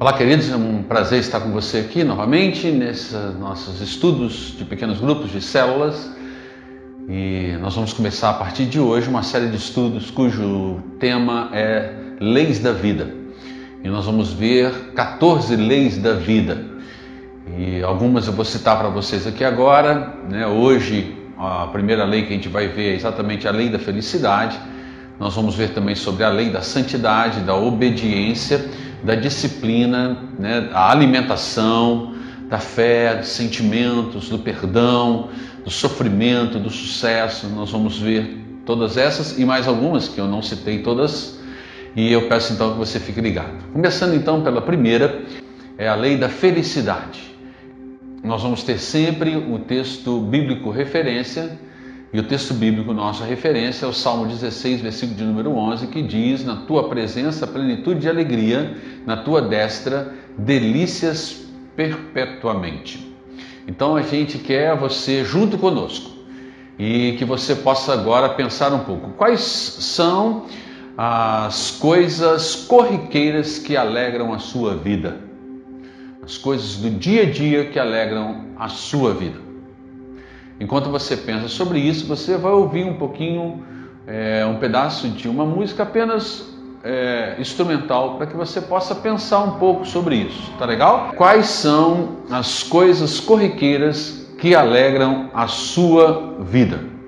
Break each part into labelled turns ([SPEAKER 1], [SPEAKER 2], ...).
[SPEAKER 1] Olá, queridos, é um prazer estar com você aqui novamente nesses nossos estudos de pequenos grupos de células. E nós vamos começar a partir de hoje uma série de estudos cujo tema é Leis da Vida. E nós vamos ver 14 leis da vida. E algumas eu vou citar para vocês aqui agora. Né? Hoje, a primeira lei que a gente vai ver é exatamente a lei da felicidade. Nós vamos ver também sobre a lei da santidade, da obediência da disciplina, né, alimentação, da fé, dos sentimentos, do perdão, do sofrimento, do sucesso. Nós vamos ver todas essas e mais algumas que eu não citei todas. E eu peço então que você fique ligado. Começando então pela primeira, é a lei da felicidade. Nós vamos ter sempre o texto bíblico referência e o texto bíblico, nossa referência, é o Salmo 16, versículo de número 11, que diz: Na tua presença, plenitude de alegria, na tua destra, delícias perpetuamente. Então a gente quer você junto conosco e que você possa agora pensar um pouco: quais são as coisas corriqueiras que alegram a sua vida? As coisas do dia a dia que alegram a sua vida. Enquanto você pensa sobre isso, você vai ouvir um pouquinho, é, um pedaço de uma música apenas é, instrumental para que você possa pensar um pouco sobre isso. Tá legal? Quais são as coisas corriqueiras que alegram a sua vida?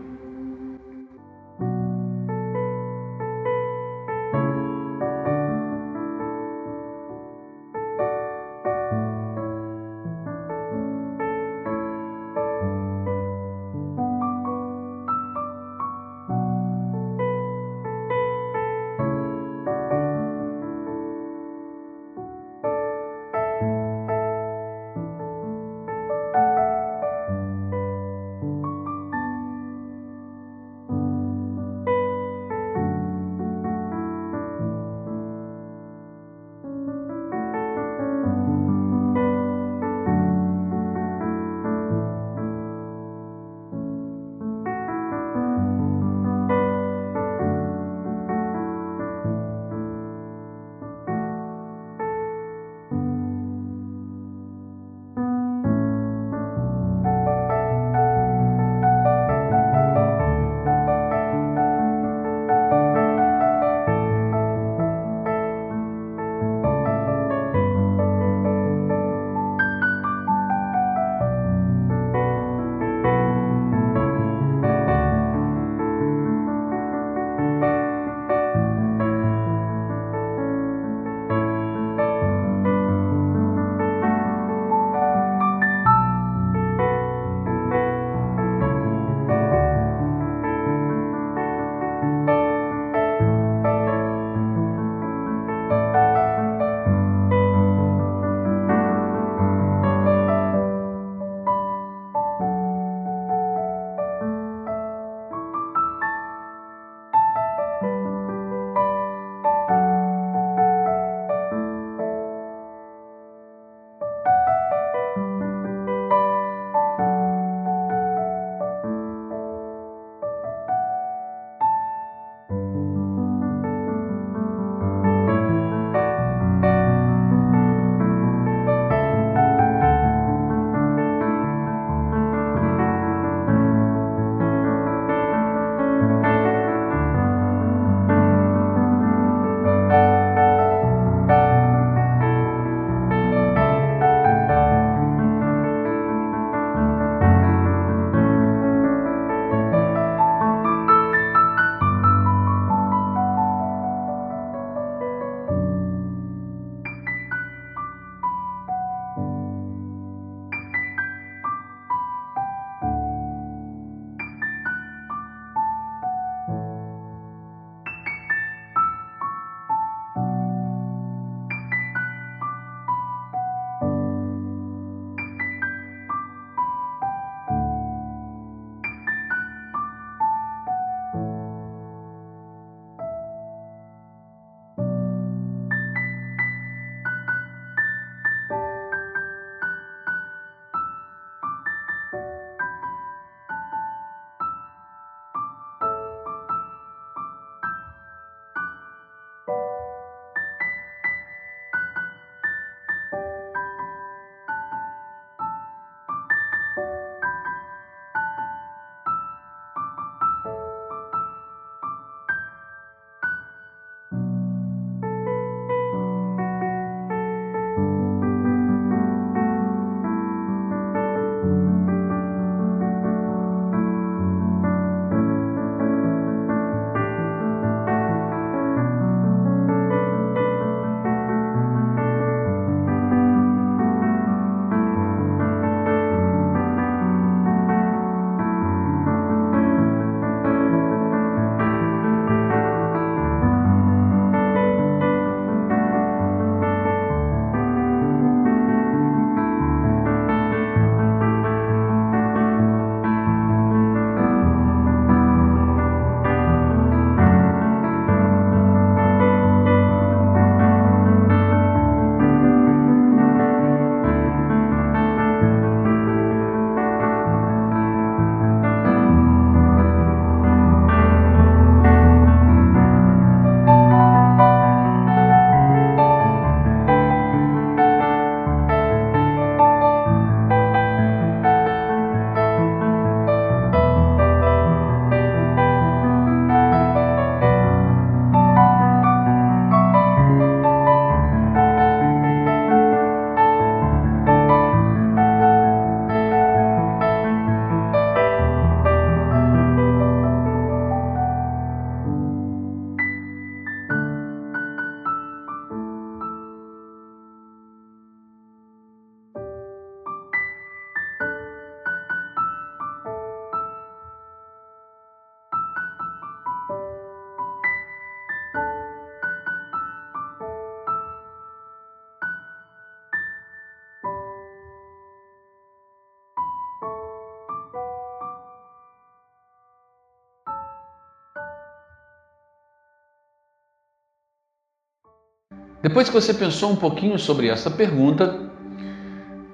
[SPEAKER 1] Depois que você pensou um pouquinho sobre essa pergunta,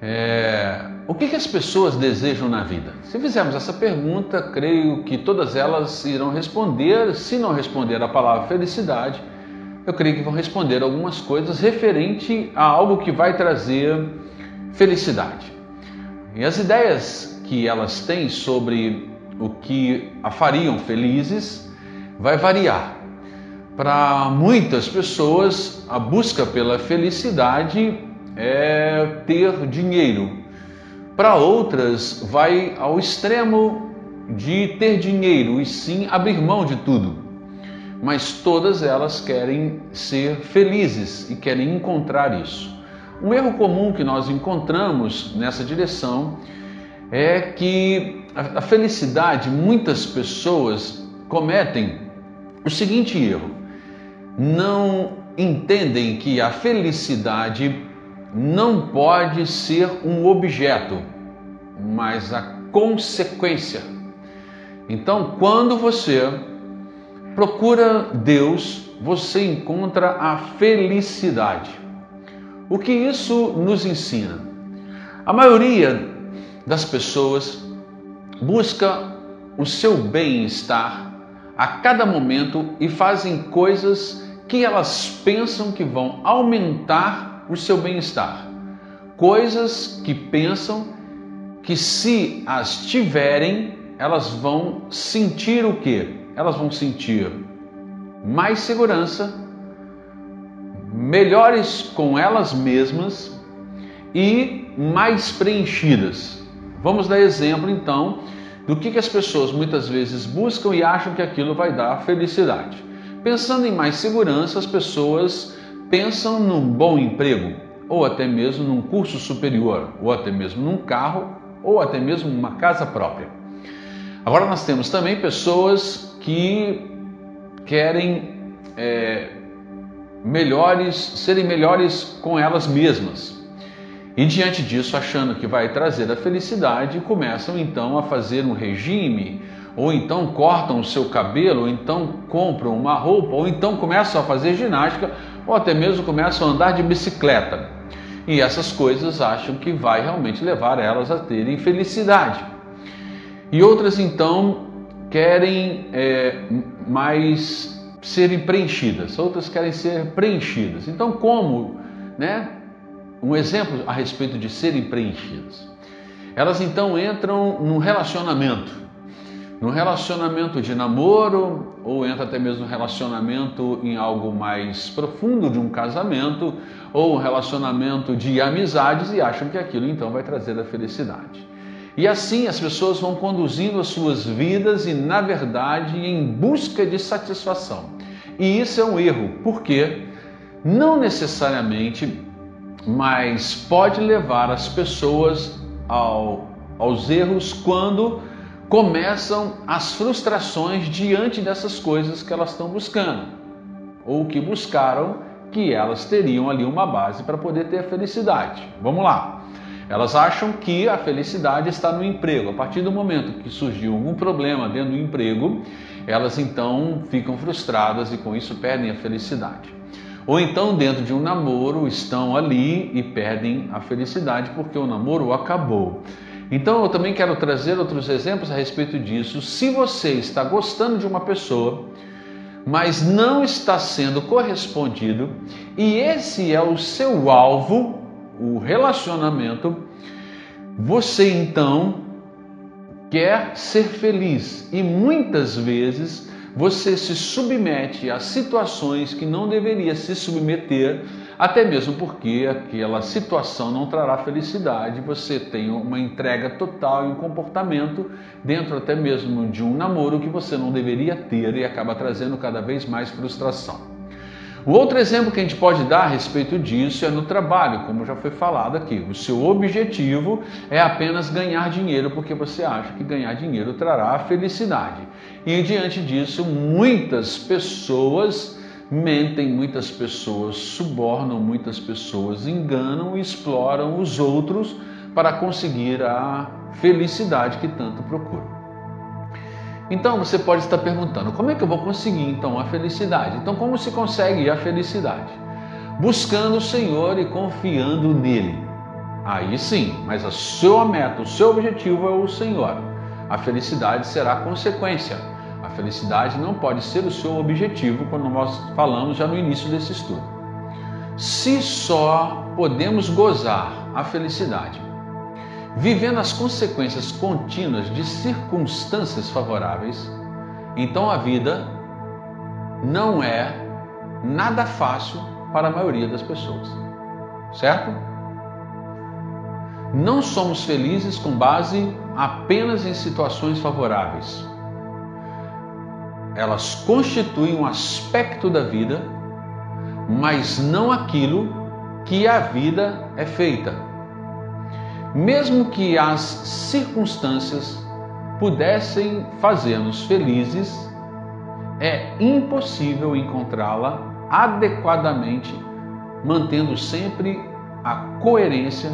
[SPEAKER 1] é, o que, que as pessoas desejam na vida? Se fizermos essa pergunta, creio que todas elas irão responder. Se não responder a palavra felicidade, eu creio que vão responder algumas coisas referente a algo que vai trazer felicidade. E as ideias que elas têm sobre o que a fariam felizes vai variar. Para muitas pessoas, a busca pela felicidade é ter dinheiro. Para outras, vai ao extremo de ter dinheiro e sim abrir mão de tudo. Mas todas elas querem ser felizes e querem encontrar isso. Um erro comum que nós encontramos nessa direção é que a felicidade, muitas pessoas cometem o seguinte erro: não entendem que a felicidade não pode ser um objeto, mas a consequência. Então, quando você procura Deus, você encontra a felicidade. O que isso nos ensina? A maioria das pessoas busca o seu bem-estar a cada momento e fazem coisas que elas pensam que vão aumentar o seu bem-estar. Coisas que pensam que se as tiverem, elas vão sentir o quê? Elas vão sentir mais segurança, melhores com elas mesmas e mais preenchidas. Vamos dar exemplo então do que, que as pessoas muitas vezes buscam e acham que aquilo vai dar felicidade. Pensando em mais segurança, as pessoas pensam num bom emprego, ou até mesmo num curso superior, ou até mesmo num carro, ou até mesmo numa casa própria. Agora nós temos também pessoas que querem é, melhores, serem melhores com elas mesmas. E diante disso, achando que vai trazer a felicidade, começam então a fazer um regime, ou então cortam o seu cabelo, ou então compram uma roupa, ou então começam a fazer ginástica, ou até mesmo começam a andar de bicicleta. E essas coisas acham que vai realmente levar elas a terem felicidade. E outras então querem é, mais serem preenchidas, outras querem ser preenchidas. Então, como, né? um exemplo a respeito de serem preenchidas. Elas então entram num relacionamento, num relacionamento de namoro, ou entra até mesmo no relacionamento em algo mais profundo de um casamento, ou um relacionamento de amizades e acham que aquilo então vai trazer a felicidade. E assim as pessoas vão conduzindo as suas vidas e, na verdade, em busca de satisfação. E isso é um erro, porque não necessariamente mas pode levar as pessoas ao, aos erros quando começam as frustrações diante dessas coisas que elas estão buscando ou que buscaram que elas teriam ali uma base para poder ter a felicidade. Vamos lá. Elas acham que a felicidade está no emprego. A partir do momento que surgiu algum problema dentro do emprego, elas então ficam frustradas e com isso perdem a felicidade. Ou então, dentro de um namoro, estão ali e perdem a felicidade porque o namoro acabou. Então, eu também quero trazer outros exemplos a respeito disso. Se você está gostando de uma pessoa, mas não está sendo correspondido, e esse é o seu alvo, o relacionamento, você então quer ser feliz e muitas vezes você se submete a situações que não deveria se submeter, até mesmo porque aquela situação não trará felicidade, você tem uma entrega total e um comportamento dentro até mesmo de um namoro que você não deveria ter e acaba trazendo cada vez mais frustração. O outro exemplo que a gente pode dar a respeito disso é no trabalho, como já foi falado aqui. O seu objetivo é apenas ganhar dinheiro porque você acha que ganhar dinheiro trará felicidade. E diante disso, muitas pessoas mentem, muitas pessoas subornam, muitas pessoas enganam e exploram os outros para conseguir a felicidade que tanto procuram. Então você pode estar perguntando: como é que eu vou conseguir então a felicidade? Então, como se consegue a felicidade? buscando o Senhor e confiando nele. Aí sim, mas a sua meta, o seu objetivo é o Senhor. A felicidade será consequência. Felicidade não pode ser o seu objetivo, quando nós falamos já no início desse estudo. Se só podemos gozar a felicidade vivendo as consequências contínuas de circunstâncias favoráveis, então a vida não é nada fácil para a maioria das pessoas. Certo? Não somos felizes com base apenas em situações favoráveis. Elas constituem um aspecto da vida, mas não aquilo que a vida é feita. Mesmo que as circunstâncias pudessem fazer-nos felizes, é impossível encontrá-la adequadamente, mantendo sempre a coerência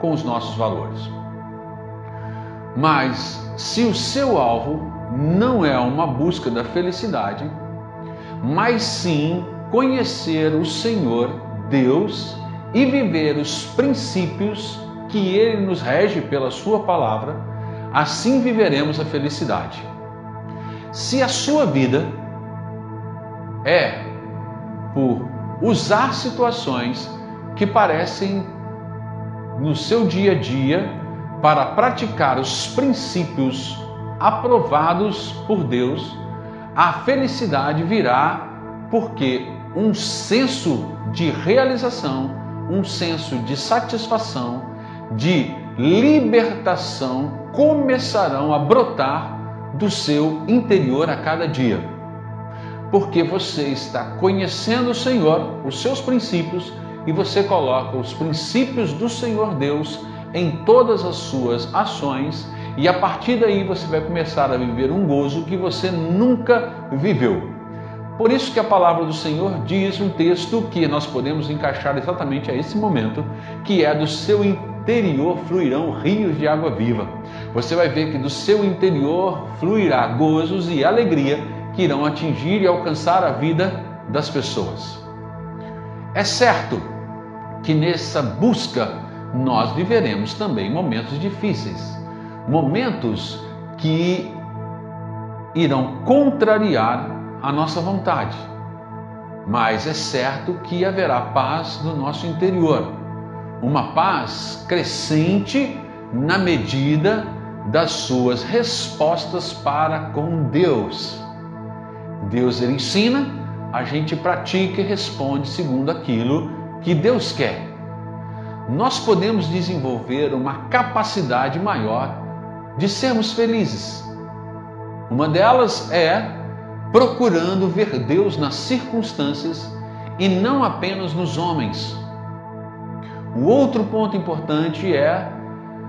[SPEAKER 1] com os nossos valores. Mas se o seu alvo não é uma busca da felicidade, mas sim conhecer o Senhor Deus e viver os princípios que ele nos rege pela sua palavra, assim viveremos a felicidade. Se a sua vida é por usar situações que parecem no seu dia a dia para praticar os princípios aprovados por Deus, a felicidade virá porque um senso de realização, um senso de satisfação, de libertação começarão a brotar do seu interior a cada dia. Porque você está conhecendo o Senhor, os seus princípios, e você coloca os princípios do Senhor Deus em todas as suas ações, e a partir daí você vai começar a viver um gozo que você nunca viveu. Por isso que a palavra do Senhor diz um texto que nós podemos encaixar exatamente a esse momento, que é do seu interior fluirão rios de água viva. Você vai ver que do seu interior fluirá gozos e alegria que irão atingir e alcançar a vida das pessoas. É certo que nessa busca nós viveremos também momentos difíceis, momentos que irão contrariar a nossa vontade. Mas é certo que haverá paz no nosso interior, uma paz crescente na medida das suas respostas para com Deus. Deus ele ensina, a gente pratica e responde segundo aquilo que Deus quer. Nós podemos desenvolver uma capacidade maior de sermos felizes. Uma delas é procurando ver Deus nas circunstâncias e não apenas nos homens. O outro ponto importante é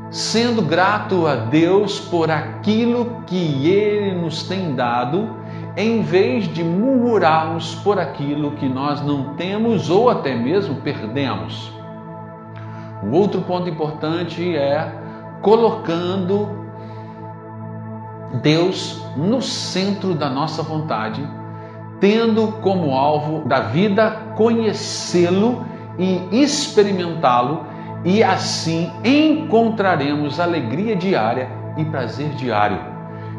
[SPEAKER 1] sendo grato a Deus por aquilo que Ele nos tem dado em vez de murmurarmos por aquilo que nós não temos ou até mesmo perdemos. O outro ponto importante é colocando Deus no centro da nossa vontade, tendo como alvo da vida conhecê-lo e experimentá-lo, e assim encontraremos alegria diária e prazer diário.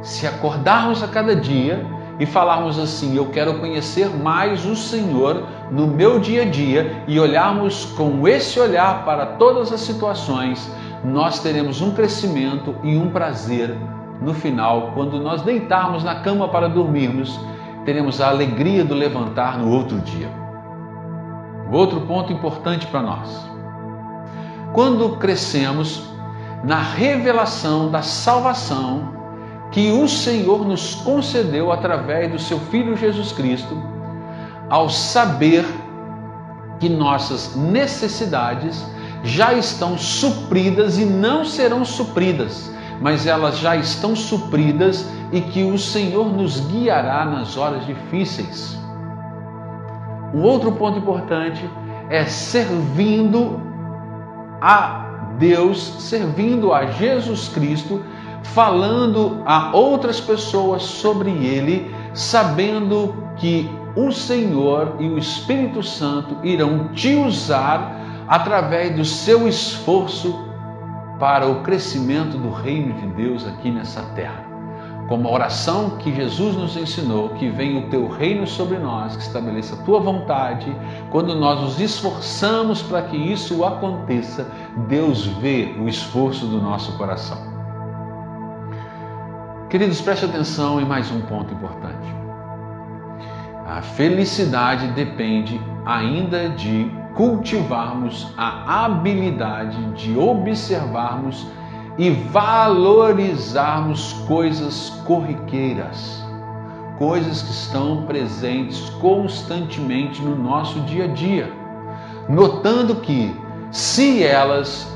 [SPEAKER 1] Se acordarmos a cada dia e falarmos assim: Eu quero conhecer mais o Senhor no meu dia a dia e olharmos com esse olhar para todas as situações, nós teremos um crescimento e um prazer no final, quando nós deitarmos na cama para dormirmos, teremos a alegria do levantar no outro dia. Outro ponto importante para nós. Quando crescemos na revelação da salvação que o Senhor nos concedeu através do seu Filho Jesus Cristo, ao saber que nossas necessidades já estão supridas e não serão supridas, mas elas já estão supridas e que o Senhor nos guiará nas horas difíceis. Um outro ponto importante é servindo a Deus, servindo a Jesus Cristo falando a outras pessoas sobre ele, sabendo que o Senhor e o Espírito Santo irão te usar através do seu esforço para o crescimento do reino de Deus aqui nessa terra. Como a oração que Jesus nos ensinou, que venha o teu reino sobre nós, que estabeleça a tua vontade, quando nós nos esforçamos para que isso aconteça, Deus vê o esforço do nosso coração. Queridos, preste atenção em mais um ponto importante. A felicidade depende ainda de cultivarmos a habilidade de observarmos e valorizarmos coisas corriqueiras, coisas que estão presentes constantemente no nosso dia a dia, notando que se elas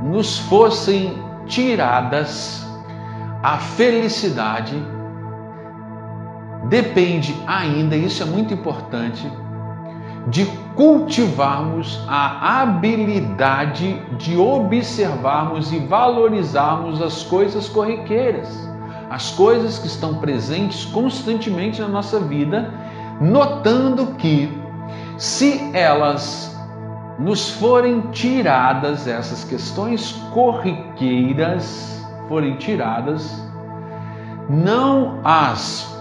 [SPEAKER 1] nos fossem tiradas, a felicidade depende ainda, isso é muito importante, de cultivarmos a habilidade de observarmos e valorizarmos as coisas corriqueiras, as coisas que estão presentes constantemente na nossa vida, notando que se elas nos forem tiradas, essas questões corriqueiras forem tiradas, não as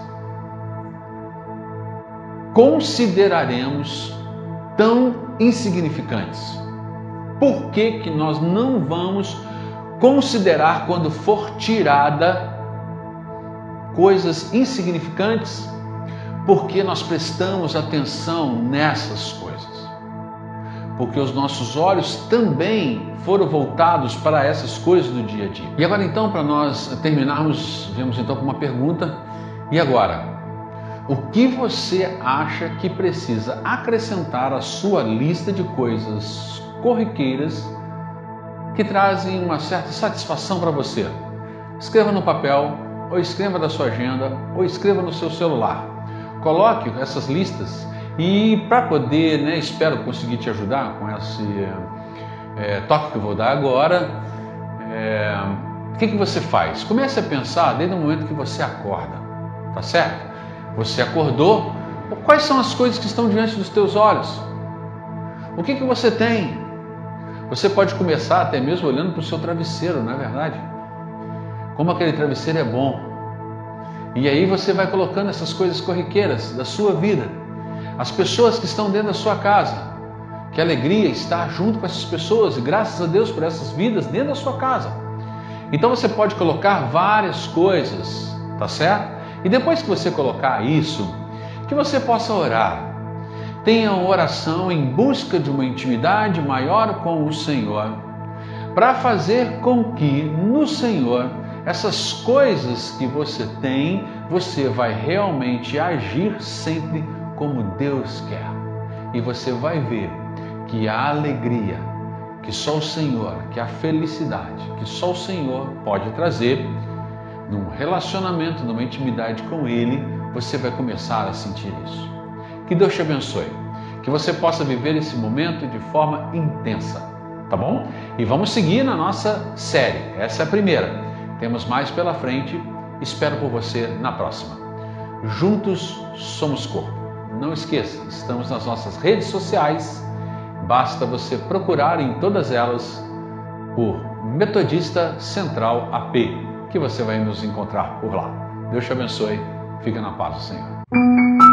[SPEAKER 1] consideraremos tão insignificantes? Por que, que nós não vamos considerar quando for tirada coisas insignificantes? Porque nós prestamos atenção nessas coisas. Porque os nossos olhos também foram voltados para essas coisas do dia a dia. E agora então, para nós terminarmos, vemos então com uma pergunta. E agora, o que você acha que precisa acrescentar à sua lista de coisas corriqueiras que trazem uma certa satisfação para você? Escreva no papel, ou escreva na sua agenda, ou escreva no seu celular. Coloque essas listas e para poder, né, espero conseguir te ajudar com esse é, toque que eu vou dar agora. É, o que, que você faz? Comece a pensar desde o momento que você acorda, tá certo? Você acordou? Quais são as coisas que estão diante dos teus olhos? O que, que você tem? Você pode começar até mesmo olhando para o seu travesseiro, não é verdade? Como aquele travesseiro é bom. E aí você vai colocando essas coisas corriqueiras da sua vida. As pessoas que estão dentro da sua casa. Que alegria estar junto com essas pessoas e graças a Deus por essas vidas dentro da sua casa. Então você pode colocar várias coisas, tá certo? E depois que você colocar isso, que você possa orar. Tenha oração em busca de uma intimidade maior com o Senhor, para fazer com que no Senhor essas coisas que você tem, você vai realmente agir sempre como Deus quer. E você vai ver que a alegria que só o Senhor, que a felicidade que só o Senhor pode trazer, num relacionamento, numa intimidade com Ele, você vai começar a sentir isso. Que Deus te abençoe. Que você possa viver esse momento de forma intensa, tá bom? E vamos seguir na nossa série. Essa é a primeira. Temos mais pela frente. Espero por você na próxima. Juntos somos corpo. Não esqueça, estamos nas nossas redes sociais. Basta você procurar em todas elas por Metodista Central AP que você vai nos encontrar por lá. Deus te abençoe. Fica na paz do Senhor.